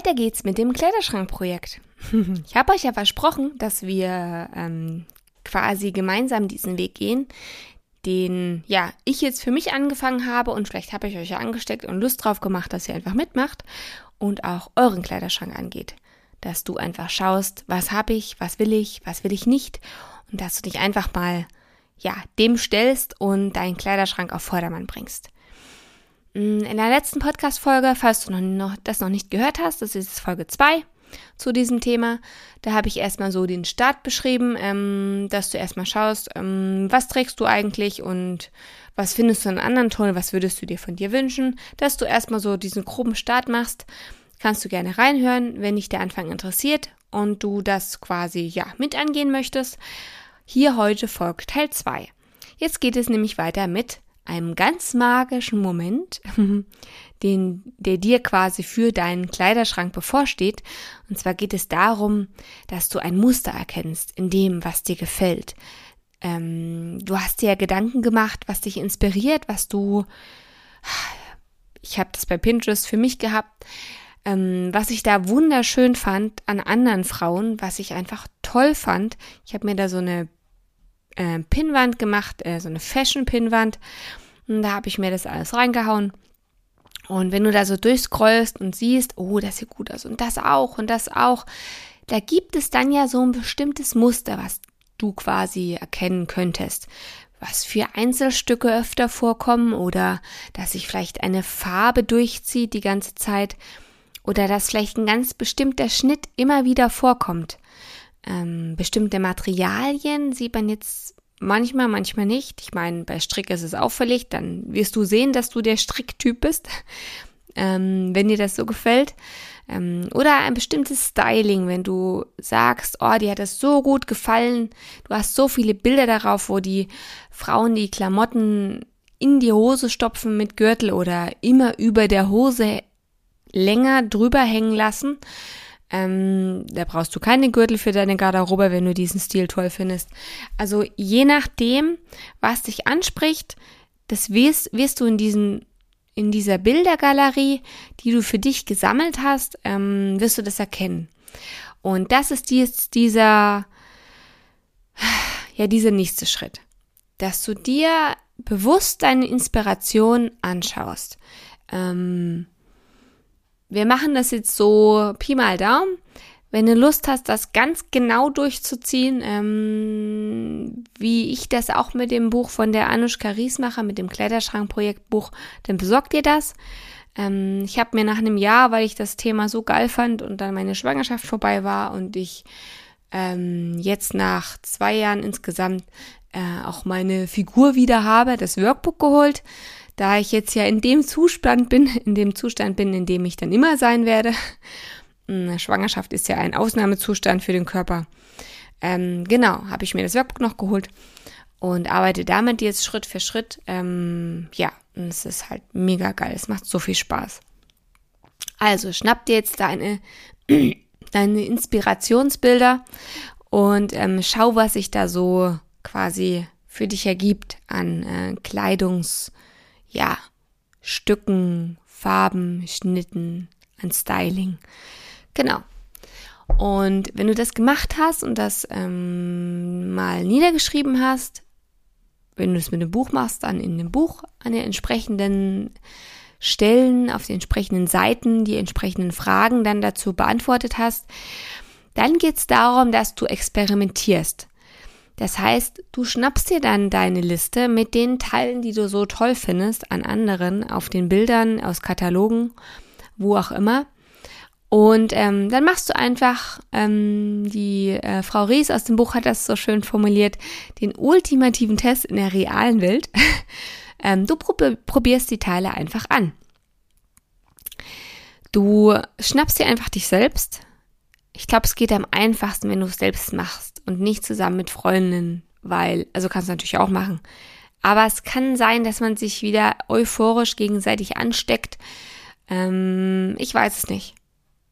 Weiter geht's mit dem Kleiderschrankprojekt. Ich habe euch ja versprochen, dass wir ähm, quasi gemeinsam diesen Weg gehen, den ja ich jetzt für mich angefangen habe und vielleicht habe ich euch ja angesteckt und Lust drauf gemacht, dass ihr einfach mitmacht und auch euren Kleiderschrank angeht, dass du einfach schaust, was habe ich, was will ich, was will ich nicht und dass du dich einfach mal ja dem stellst und deinen Kleiderschrank auf Vordermann bringst. Mm, in der letzten Podcast-Folge, falls du noch, das noch nicht gehört hast, das ist Folge 2 zu diesem Thema. Da habe ich erstmal so den Start beschrieben, ähm, dass du erstmal schaust, ähm, was trägst du eigentlich und was findest du an anderen toll, was würdest du dir von dir wünschen, dass du erstmal so diesen groben Start machst. Kannst du gerne reinhören, wenn dich der Anfang interessiert und du das quasi ja mit angehen möchtest. Hier heute folgt Teil 2. Jetzt geht es nämlich weiter mit einem ganz magischen Moment, den, der dir quasi für deinen Kleiderschrank bevorsteht. Und zwar geht es darum, dass du ein Muster erkennst in dem, was dir gefällt. Ähm, du hast dir Gedanken gemacht, was dich inspiriert, was du, ich habe das bei Pinterest für mich gehabt, ähm, was ich da wunderschön fand an anderen Frauen, was ich einfach toll fand. Ich habe mir da so eine äh, Pinnwand gemacht, äh, so eine Fashion-Pinnwand. Und da habe ich mir das alles reingehauen. Und wenn du da so durchscrollst und siehst, oh, das sieht gut aus und das auch und das auch, da gibt es dann ja so ein bestimmtes Muster, was du quasi erkennen könntest. Was für Einzelstücke öfter vorkommen oder dass sich vielleicht eine Farbe durchzieht die ganze Zeit oder dass vielleicht ein ganz bestimmter Schnitt immer wieder vorkommt. Ähm, bestimmte Materialien sieht man jetzt manchmal, manchmal nicht. Ich meine, bei Strick ist es auffällig, dann wirst du sehen, dass du der Stricktyp bist, ähm, wenn dir das so gefällt. Ähm, oder ein bestimmtes Styling, wenn du sagst, oh, dir hat das so gut gefallen, du hast so viele Bilder darauf, wo die Frauen die Klamotten in die Hose stopfen mit Gürtel oder immer über der Hose länger drüber hängen lassen. Ähm, da brauchst du keine Gürtel für deine Garderobe, wenn du diesen Stil toll findest. Also je nachdem, was dich anspricht, das wirst, wirst du in diesen in dieser Bildergalerie, die du für dich gesammelt hast, ähm, wirst du das erkennen. Und das ist dies, dieser, ja, dieser nächste Schritt. Dass du dir bewusst deine Inspiration anschaust. Ähm, wir machen das jetzt so Pi mal Daumen. Wenn du Lust hast, das ganz genau durchzuziehen, ähm, wie ich das auch mit dem Buch von der Anushka Ries mache, mit dem Kleiderschrankprojektbuch, dann besorg dir das. Ähm, ich habe mir nach einem Jahr, weil ich das Thema so geil fand und dann meine Schwangerschaft vorbei war und ich ähm, jetzt nach zwei Jahren insgesamt äh, auch meine Figur wieder habe, das Workbook geholt da ich jetzt ja in dem Zustand bin, in dem Zustand bin, in dem ich dann immer sein werde. Hm, Schwangerschaft ist ja ein Ausnahmezustand für den Körper. Ähm, genau, habe ich mir das Workbook noch geholt und arbeite damit jetzt Schritt für Schritt. Ähm, ja, und es ist halt mega geil. Es macht so viel Spaß. Also schnapp dir jetzt deine, deine Inspirationsbilder und ähm, schau, was sich da so quasi für dich ergibt an äh, Kleidungs- ja, Stücken, Farben, Schnitten, an Styling. Genau. Und wenn du das gemacht hast und das ähm, mal niedergeschrieben hast, wenn du es mit dem Buch machst, dann in dem Buch an den entsprechenden Stellen, auf den entsprechenden Seiten, die entsprechenden Fragen dann dazu beantwortet hast, dann geht es darum, dass du experimentierst. Das heißt, du schnappst dir dann deine Liste mit den Teilen, die du so toll findest, an anderen, auf den Bildern, aus Katalogen, wo auch immer. Und ähm, dann machst du einfach, ähm, die äh, Frau Ries aus dem Buch hat das so schön formuliert, den ultimativen Test in der realen Welt. Ähm, du probierst die Teile einfach an. Du schnappst dir einfach dich selbst. Ich glaube, es geht am einfachsten, wenn du es selbst machst und nicht zusammen mit Freundinnen, weil, also kannst du natürlich auch machen. Aber es kann sein, dass man sich wieder euphorisch gegenseitig ansteckt. Ähm, ich weiß es nicht.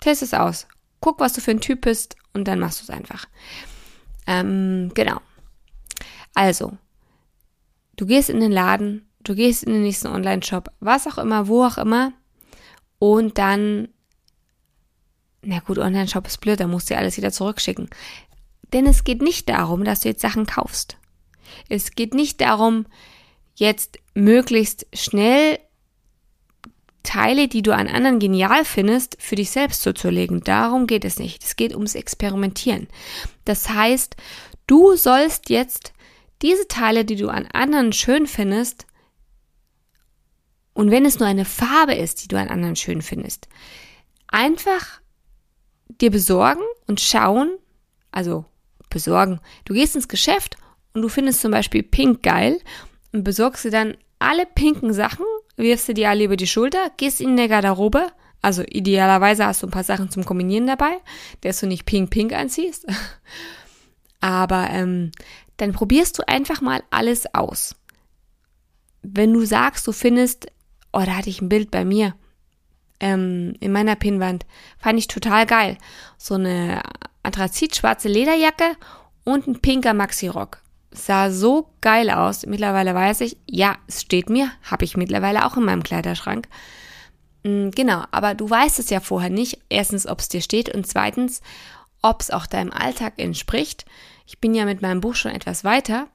Test es aus. Guck, was du für ein Typ bist und dann machst du es einfach. Ähm, genau. Also, du gehst in den Laden, du gehst in den nächsten Online-Shop, was auch immer, wo auch immer, und dann, na gut, Online-Shop ist blöd, da musst du ja alles wieder zurückschicken. Denn es geht nicht darum, dass du jetzt Sachen kaufst. Es geht nicht darum, jetzt möglichst schnell Teile, die du an anderen genial findest, für dich selbst zuzulegen. Darum geht es nicht. Es geht ums Experimentieren. Das heißt, du sollst jetzt diese Teile, die du an anderen schön findest, und wenn es nur eine Farbe ist, die du an anderen schön findest, einfach dir besorgen und schauen, also besorgen. Du gehst ins Geschäft und du findest zum Beispiel Pink geil und besorgst dir dann alle pinken Sachen, wirfst du die alle über die Schulter, gehst in der Garderobe, also idealerweise hast du ein paar Sachen zum Kombinieren dabei, dass du nicht pink-pink anziehst. Aber ähm, dann probierst du einfach mal alles aus. Wenn du sagst, du findest, oh, da hatte ich ein Bild bei mir ähm, in meiner Pinnwand, fand ich total geil. So eine anthrazit-schwarze Lederjacke und ein pinker Maxi-Rock. Sah so geil aus. Mittlerweile weiß ich, ja, es steht mir, habe ich mittlerweile auch in meinem Kleiderschrank. Mm, genau, aber du weißt es ja vorher nicht. Erstens, ob es dir steht und zweitens, ob es auch deinem Alltag entspricht. Ich bin ja mit meinem Buch schon etwas weiter.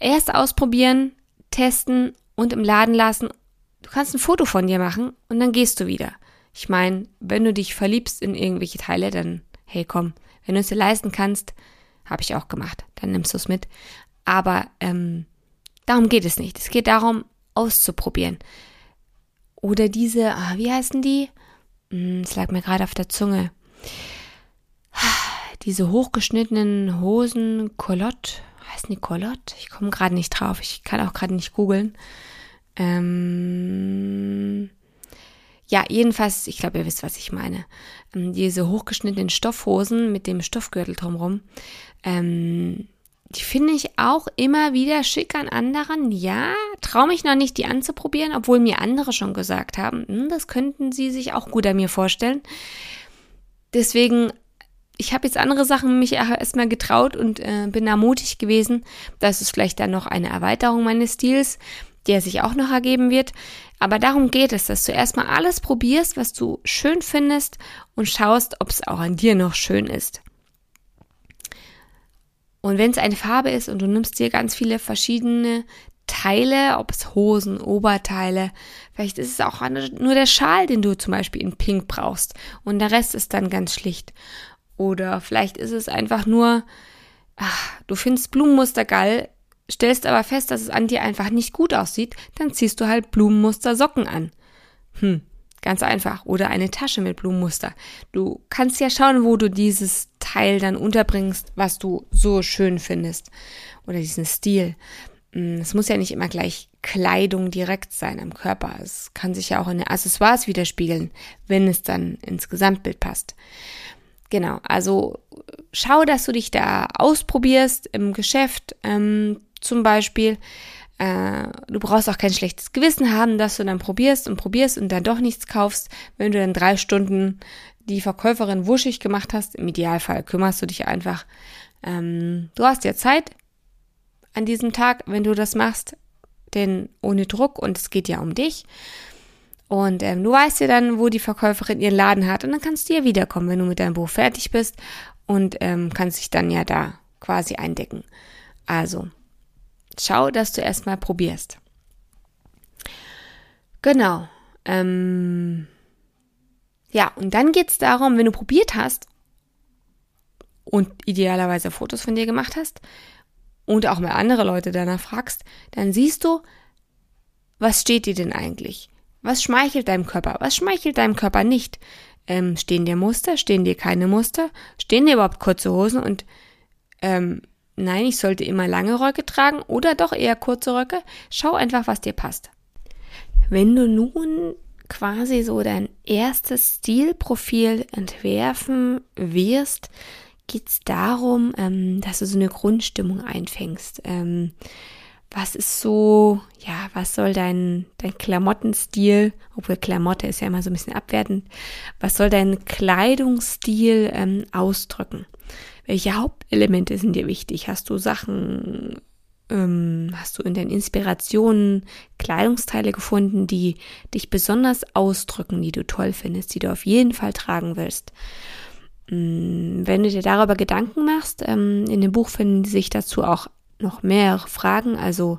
Erst ausprobieren, testen und im Laden lassen. Du kannst ein Foto von dir machen und dann gehst du wieder. Ich meine, wenn du dich verliebst in irgendwelche Teile, dann hey komm, wenn du es dir leisten kannst, habe ich auch gemacht, dann nimmst du es mit. Aber ähm, darum geht es nicht. Es geht darum, auszuprobieren. Oder diese, ah, wie heißen die? Hm, es lag mir gerade auf der Zunge. Diese hochgeschnittenen Hosen, Colotte, heißen die Colotte? Ich komme gerade nicht drauf. Ich kann auch gerade nicht googeln. Ähm, ja, jedenfalls, ich glaube, ihr wisst, was ich meine. Ähm, diese hochgeschnittenen Stoffhosen mit dem Stoffgürtel drumherum. Ähm, die finde ich auch immer wieder schick an anderen. Ja, traue mich noch nicht, die anzuprobieren, obwohl mir andere schon gesagt haben, hm, das könnten sie sich auch gut an mir vorstellen. Deswegen, ich habe jetzt andere Sachen mich erstmal getraut und äh, bin da mutig gewesen. Das ist vielleicht dann noch eine Erweiterung meines Stils der sich auch noch ergeben wird. Aber darum geht es, dass du erstmal alles probierst, was du schön findest und schaust, ob es auch an dir noch schön ist. Und wenn es eine Farbe ist und du nimmst dir ganz viele verschiedene Teile, ob es Hosen, Oberteile, vielleicht ist es auch nur der Schal, den du zum Beispiel in Pink brauchst und der Rest ist dann ganz schlicht. Oder vielleicht ist es einfach nur, ach, du findest Blumenmuster geil, stellst aber fest, dass es an dir einfach nicht gut aussieht, dann ziehst du halt Blumenmuster Socken an. Hm, ganz einfach. Oder eine Tasche mit Blumenmuster. Du kannst ja schauen, wo du dieses Teil dann unterbringst, was du so schön findest. Oder diesen Stil. Hm, es muss ja nicht immer gleich Kleidung direkt sein am Körper. Es kann sich ja auch in den Accessoires widerspiegeln, wenn es dann ins Gesamtbild passt. Genau, also schau, dass du dich da ausprobierst im Geschäft, ähm, zum Beispiel. Äh, du brauchst auch kein schlechtes Gewissen haben, dass du dann probierst und probierst und dann doch nichts kaufst, wenn du dann drei Stunden die Verkäuferin wuschig gemacht hast. Im Idealfall kümmerst du dich einfach. Ähm, du hast ja Zeit an diesem Tag, wenn du das machst, denn ohne Druck und es geht ja um dich. Und ähm, du weißt ja dann, wo die Verkäuferin ihren Laden hat und dann kannst du ja wiederkommen, wenn du mit deinem Buch fertig bist und ähm, kannst dich dann ja da quasi eindecken. Also, schau, dass du erstmal probierst. Genau. Ähm, ja, und dann geht es darum, wenn du probiert hast und idealerweise Fotos von dir gemacht hast und auch mal andere Leute danach fragst, dann siehst du, was steht dir denn eigentlich? Was schmeichelt deinem Körper? Was schmeichelt deinem Körper nicht? Ähm, stehen dir Muster? Stehen dir keine Muster? Stehen dir überhaupt kurze Hosen? Und ähm, nein, ich sollte immer lange Röcke tragen oder doch eher kurze Röcke. Schau einfach, was dir passt. Wenn du nun quasi so dein erstes Stilprofil entwerfen wirst, geht es darum, ähm, dass du so eine Grundstimmung einfängst. Ähm, was ist so, ja, was soll dein, dein Klamottenstil, obwohl Klamotte ist ja immer so ein bisschen abwertend, was soll dein Kleidungsstil ähm, ausdrücken? Welche Hauptelemente sind dir wichtig? Hast du Sachen, ähm, hast du in deinen Inspirationen Kleidungsteile gefunden, die dich besonders ausdrücken, die du toll findest, die du auf jeden Fall tragen willst? Mm, wenn du dir darüber Gedanken machst, ähm, in dem Buch finden sich dazu auch noch mehrere Fragen, also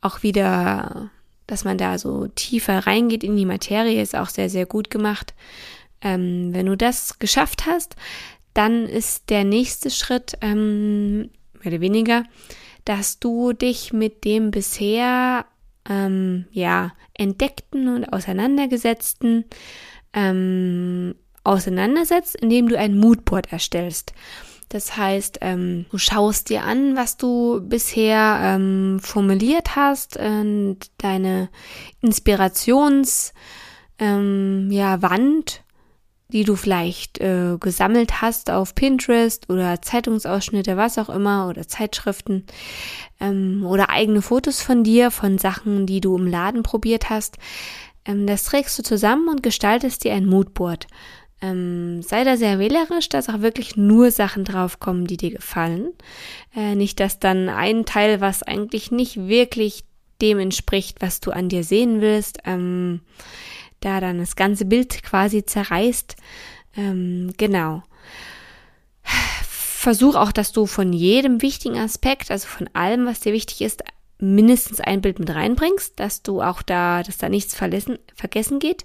auch wieder, dass man da so tiefer reingeht in die Materie, ist auch sehr, sehr gut gemacht. Ähm, wenn du das geschafft hast, dann ist der nächste Schritt, ähm, mehr oder weniger, dass du dich mit dem bisher ähm, ja entdeckten und auseinandergesetzten ähm, auseinandersetzt, indem du ein Moodboard erstellst. Das heißt, ähm, du schaust dir an, was du bisher ähm, formuliert hast und deine Inspirations ähm, ja, Wand, die du vielleicht äh, gesammelt hast auf Pinterest oder Zeitungsausschnitte, was auch immer, oder Zeitschriften ähm, oder eigene Fotos von dir, von Sachen, die du im Laden probiert hast. Ähm, das trägst du zusammen und gestaltest dir ein Moodboard. Ähm, sei da sehr wählerisch, dass auch wirklich nur Sachen draufkommen, die dir gefallen. Äh, nicht, dass dann ein Teil, was eigentlich nicht wirklich dem entspricht, was du an dir sehen willst, ähm, da dann das ganze Bild quasi zerreißt. Ähm, genau. Versuch auch, dass du von jedem wichtigen Aspekt, also von allem, was dir wichtig ist, mindestens ein Bild mit reinbringst, dass du auch da, dass da nichts vergessen, vergessen geht.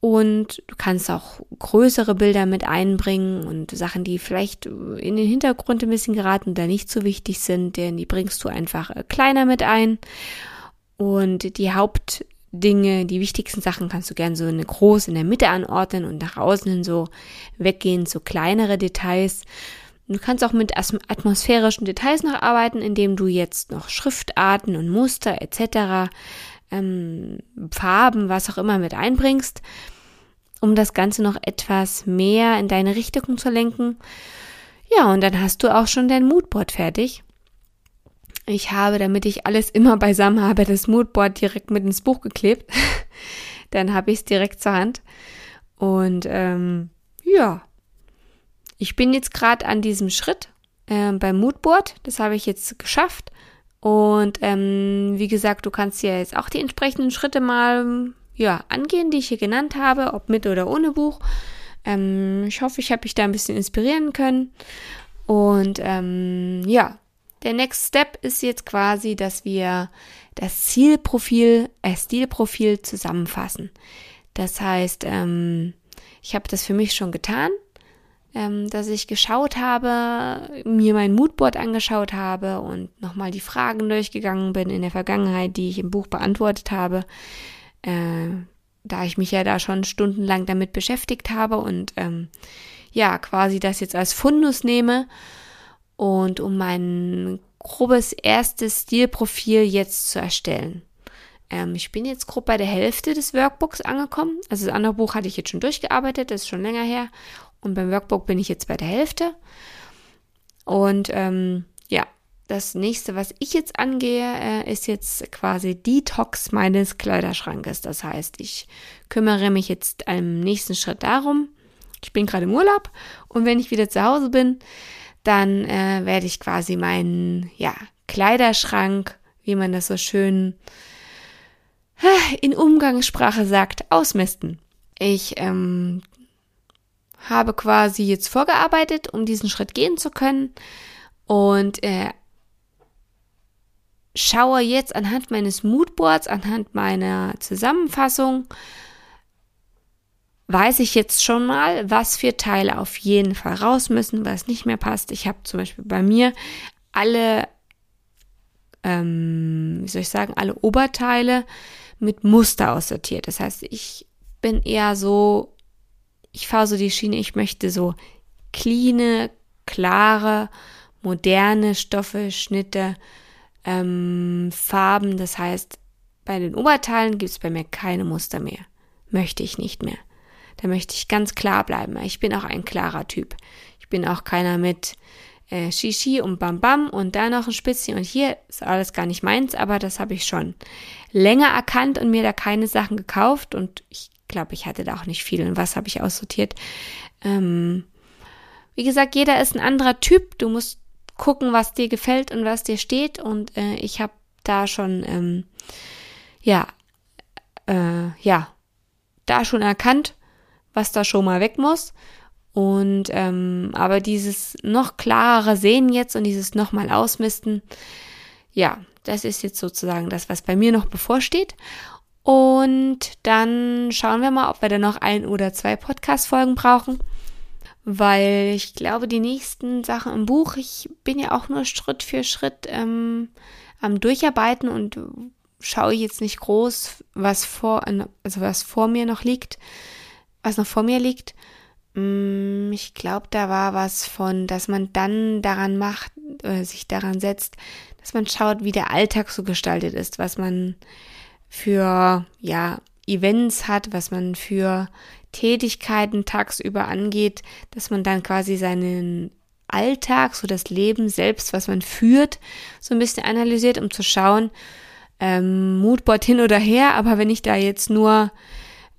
Und du kannst auch größere Bilder mit einbringen und Sachen, die vielleicht in den Hintergrund ein bisschen geraten oder nicht so wichtig sind, denn die bringst du einfach äh, kleiner mit ein. Und die Hauptdinge, die wichtigsten Sachen kannst du gern so eine groß in der Mitte anordnen und nach außen hin so weggehen, so kleinere Details. Du kannst auch mit atmosphärischen Details noch arbeiten, indem du jetzt noch Schriftarten und Muster etc ähm, Farben, was auch immer mit einbringst, um das Ganze noch etwas mehr in deine Richtung zu lenken. Ja, und dann hast du auch schon dein Moodboard fertig. Ich habe, damit ich alles immer beisammen habe, das Moodboard direkt mit ins Buch geklebt. dann habe ich es direkt zur Hand. Und ähm, ja, ich bin jetzt gerade an diesem Schritt äh, beim Moodboard. Das habe ich jetzt geschafft. Und ähm, wie gesagt, du kannst ja jetzt auch die entsprechenden Schritte mal ja, angehen, die ich hier genannt habe, ob mit oder ohne Buch. Ähm, ich hoffe, ich habe dich da ein bisschen inspirieren können. Und ähm, ja, der Next Step ist jetzt quasi, dass wir das Zielprofil, äh, Stilprofil zusammenfassen. Das heißt, ähm, ich habe das für mich schon getan ähm, dass ich geschaut habe, mir mein Moodboard angeschaut habe und nochmal die Fragen durchgegangen bin in der Vergangenheit, die ich im Buch beantwortet habe, äh, da ich mich ja da schon stundenlang damit beschäftigt habe und ähm, ja, quasi das jetzt als Fundus nehme und um mein grobes erstes Stilprofil jetzt zu erstellen. Ähm, ich bin jetzt grob bei der Hälfte des Workbooks angekommen. Also das andere Buch hatte ich jetzt schon durchgearbeitet, das ist schon länger her. Und beim Workbook bin ich jetzt bei der Hälfte. Und ähm, ja, das nächste, was ich jetzt angehe, äh, ist jetzt quasi Detox meines Kleiderschrankes. Das heißt, ich kümmere mich jetzt im nächsten Schritt darum. Ich bin gerade im Urlaub und wenn ich wieder zu Hause bin, dann äh, werde ich quasi meinen ja, Kleiderschrank, wie man das so schön äh, in Umgangssprache sagt, ausmisten. Ich ähm, habe quasi jetzt vorgearbeitet, um diesen Schritt gehen zu können und äh, schaue jetzt anhand meines Moodboards, anhand meiner Zusammenfassung, weiß ich jetzt schon mal, was für Teile auf jeden Fall raus müssen, was nicht mehr passt. Ich habe zum Beispiel bei mir alle, ähm, wie soll ich sagen, alle Oberteile mit Muster aussortiert. Das heißt, ich bin eher so ich fahre so die Schiene, ich möchte so cleane, klare moderne Stoffe, Schnitte, ähm, Farben. Das heißt, bei den Oberteilen gibt es bei mir keine Muster mehr. Möchte ich nicht mehr. Da möchte ich ganz klar bleiben. Ich bin auch ein klarer Typ. Ich bin auch keiner mit äh, Shishi und Bam Bam und da noch ein Spitzchen und hier ist alles gar nicht meins, aber das habe ich schon länger erkannt und mir da keine Sachen gekauft und ich glaube, ich hatte da auch nicht viel. Und was habe ich aussortiert? Ähm, wie gesagt, jeder ist ein anderer Typ. Du musst gucken, was dir gefällt und was dir steht. Und äh, ich habe da schon, ähm, ja, äh, ja, da schon erkannt, was da schon mal weg muss. Und ähm, aber dieses noch klarere Sehen jetzt und dieses nochmal ausmisten, ja, das ist jetzt sozusagen das, was bei mir noch bevorsteht. Und dann schauen wir mal, ob wir da noch ein oder zwei Podcast-Folgen brauchen. Weil ich glaube, die nächsten Sachen im Buch, ich bin ja auch nur Schritt für Schritt ähm, am Durcharbeiten und schaue jetzt nicht groß, was vor, also was vor mir noch liegt, was noch vor mir liegt. Mm, ich glaube, da war was von, dass man dann daran macht, äh, sich daran setzt, dass man schaut, wie der Alltag so gestaltet ist, was man für, ja, Events hat, was man für Tätigkeiten tagsüber angeht, dass man dann quasi seinen Alltag, so das Leben selbst, was man führt, so ein bisschen analysiert, um zu schauen, ähm, Moodboard hin oder her, aber wenn ich da jetzt nur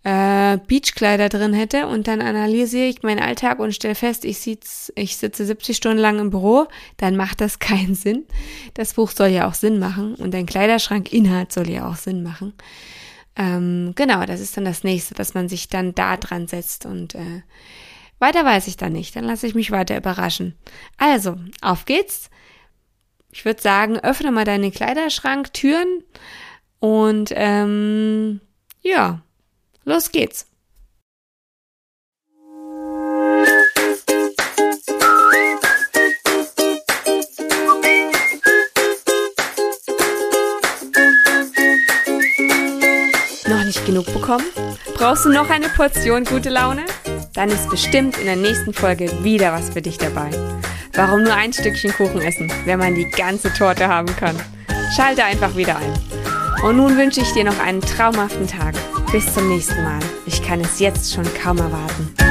äh, Beachkleider drin hätte und dann analysiere ich meinen Alltag und stelle fest, ich, sitz, ich sitze 70 Stunden lang im Büro, dann macht das keinen Sinn. Das Buch soll ja auch Sinn machen und dein Kleiderschrankinhalt soll ja auch Sinn machen. Ähm, genau, das ist dann das nächste, dass man sich dann da dran setzt und äh, weiter weiß ich dann nicht. Dann lasse ich mich weiter überraschen. Also, auf geht's. Ich würde sagen, öffne mal deine Kleiderschranktüren und ähm, ja, Los geht's! Noch nicht genug bekommen? Brauchst du noch eine Portion gute Laune? Dann ist bestimmt in der nächsten Folge wieder was für dich dabei. Warum nur ein Stückchen Kuchen essen, wenn man die ganze Torte haben kann? Schalte einfach wieder ein. Und nun wünsche ich dir noch einen traumhaften Tag. Bis zum nächsten Mal. Ich kann es jetzt schon kaum erwarten.